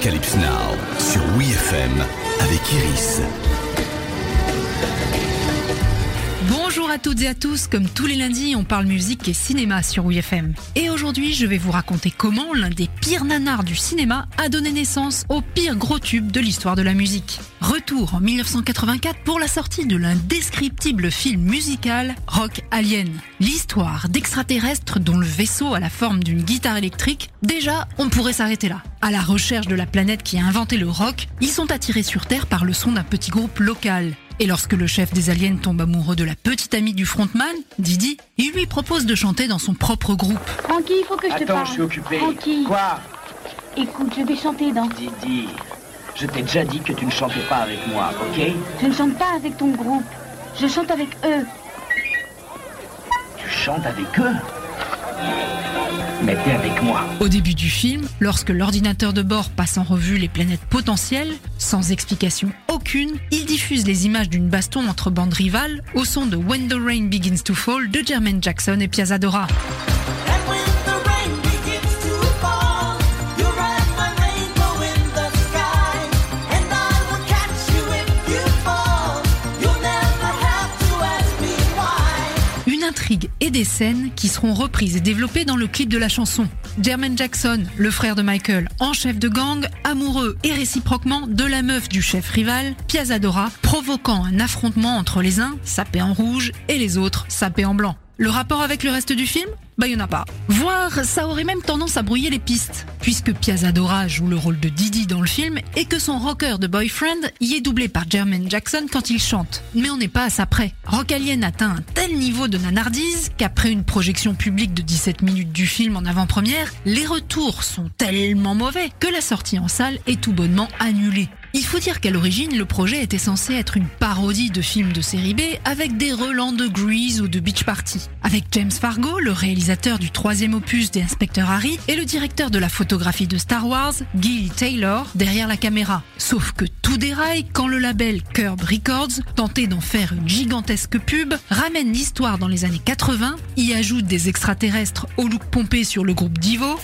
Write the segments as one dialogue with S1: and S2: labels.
S1: Arocalypse Now sur WeFM avec Iris.
S2: Bonjour à toutes et à tous, comme tous les lundis, on parle musique et cinéma sur WeFM. Et aujourd'hui, je vais vous raconter comment l'un des pires nanars du cinéma a donné naissance au pire gros tube de l'histoire de la musique. Retour en 1984 pour la sortie de l'indescriptible film musical Rock Alien. L'histoire d'extraterrestres dont le vaisseau a la forme d'une guitare électrique, déjà, on pourrait s'arrêter là. À la recherche de la planète qui a inventé le rock, ils sont attirés sur Terre par le son d'un petit groupe local. Et lorsque le chef des aliens tombe amoureux de la petite amie du frontman, Didi, il lui propose de chanter dans son propre groupe.
S3: Francky, il faut que je te
S4: Attends,
S3: parle.
S4: je suis occupé.
S3: Francky,
S4: Quoi?
S3: Écoute, je vais chanter dans.
S4: Didi, je t'ai déjà dit que tu ne chantais pas avec moi, ok?
S3: Je ne chante pas avec ton groupe. Je chante avec eux.
S4: Tu chantes avec eux? T'es avec moi.
S2: Au début du film, lorsque l'ordinateur de bord passe en revue les planètes potentielles, sans explication aucune, il diffuse les images d'une baston entre bandes rivales au son de When the Rain Begins to Fall de Jermaine Jackson et Piazzadora. Des scènes qui seront reprises et développées dans le clip de la chanson. Jermaine Jackson, le frère de Michael, en chef de gang, amoureux et réciproquement de la meuf du chef rival, Piazzadora, provoquant un affrontement entre les uns, sapés en rouge, et les autres, sapés en blanc. Le rapport avec le reste du film? Bah y en a pas. Voire, ça aurait même tendance à brouiller les pistes, puisque Piazzadora joue le rôle de Didi dans le film et que son rocker de boyfriend y est doublé par Jermaine Jackson quand il chante. Mais on n'est pas à ça près. Rock Alien atteint un tel niveau de nanardise qu'après une projection publique de 17 minutes du film en avant-première, les retours sont tellement mauvais que la sortie en salle est tout bonnement annulée. Il faut dire qu'à l'origine, le projet était censé être une parodie de films de série B avec des relents de Grease ou de Beach Party. Avec James Fargo, le réalisateur du troisième opus des Inspecteurs Harry, et le directeur de la photographie de Star Wars, Gilly Taylor, derrière la caméra. Sauf que tout déraille quand le label Curb Records, tenté d'en faire une gigantesque pub, ramène l'histoire dans les années 80, y ajoute des extraterrestres au look pompé sur le groupe Divo,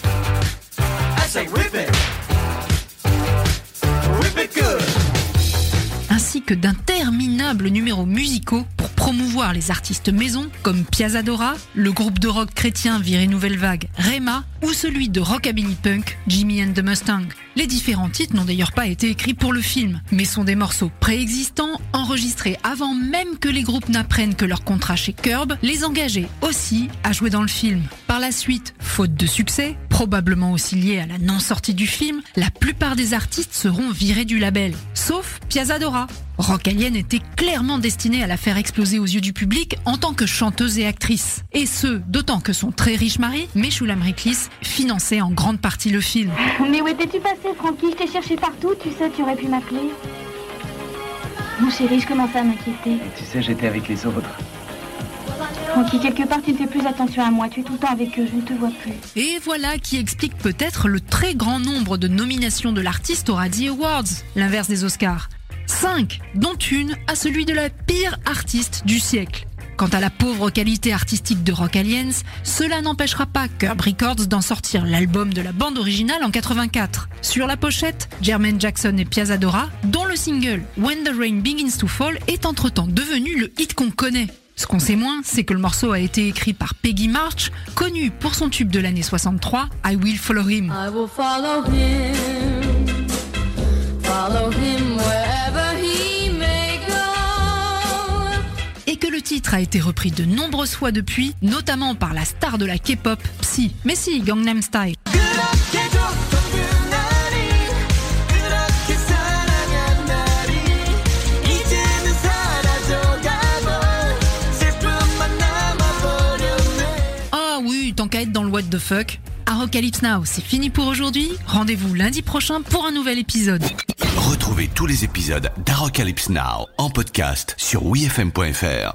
S2: ainsi que d'interminables numéros musicaux pour promouvoir les artistes maison comme Piazzadora, le groupe de rock chrétien viré nouvelle vague Rema ou celui de rockabilly punk Jimmy and the Mustang. Les différents titres n'ont d'ailleurs pas été écrits pour le film, mais sont des morceaux préexistants enregistrés avant même que les groupes n'apprennent que leur contrat chez Curb les engageait aussi à jouer dans le film. Par la suite, faute de succès, probablement aussi lié à la non-sortie du film, la plupart des artistes seront virés du label, sauf Piazzadora. Rock Alien était clairement destinée à la faire exploser aux yeux du public en tant que chanteuse et actrice. Et ce, d'autant que son très riche mari, Meshulam Riklis, finançait en grande partie le film.
S3: Mais où étais-tu passé, Francky Je t'ai cherché partout, tu sais, tu aurais pu m'appeler. Mon chéri, je commence à m'inquiéter.
S4: Tu sais, j'étais avec les autres.
S3: Francky, quelque part, tu ne fais plus attention à moi. Tu es tout le temps avec eux, je ne te vois plus.
S2: Et voilà qui explique peut-être le très grand nombre de nominations de l'artiste aux Razzie Awards, l'inverse des Oscars. 5, dont une à celui de la pire artiste du siècle. Quant à la pauvre qualité artistique de Rock Aliens, cela n'empêchera pas Curb Records d'en sortir l'album de la bande originale en 84. Sur la pochette, Jermaine Jackson et Piazzadora, dont le single When the Rain Begins to Fall est entre-temps devenu le hit qu'on connaît. Ce qu'on sait moins, c'est que le morceau a été écrit par Peggy March, connue pour son tube de l'année 63, I Will. Follow him Le titre a été repris de nombreuses fois depuis, notamment par la star de la K-pop, Psy. Mais si, Gangnam Style. Ah oui, tant qu'à être dans le what the fuck. Arocalypse Now, c'est fini pour aujourd'hui. Rendez-vous lundi prochain pour un nouvel épisode.
S1: Retrouvez tous les épisodes d'Arocalypse Now en podcast sur wifm.fr.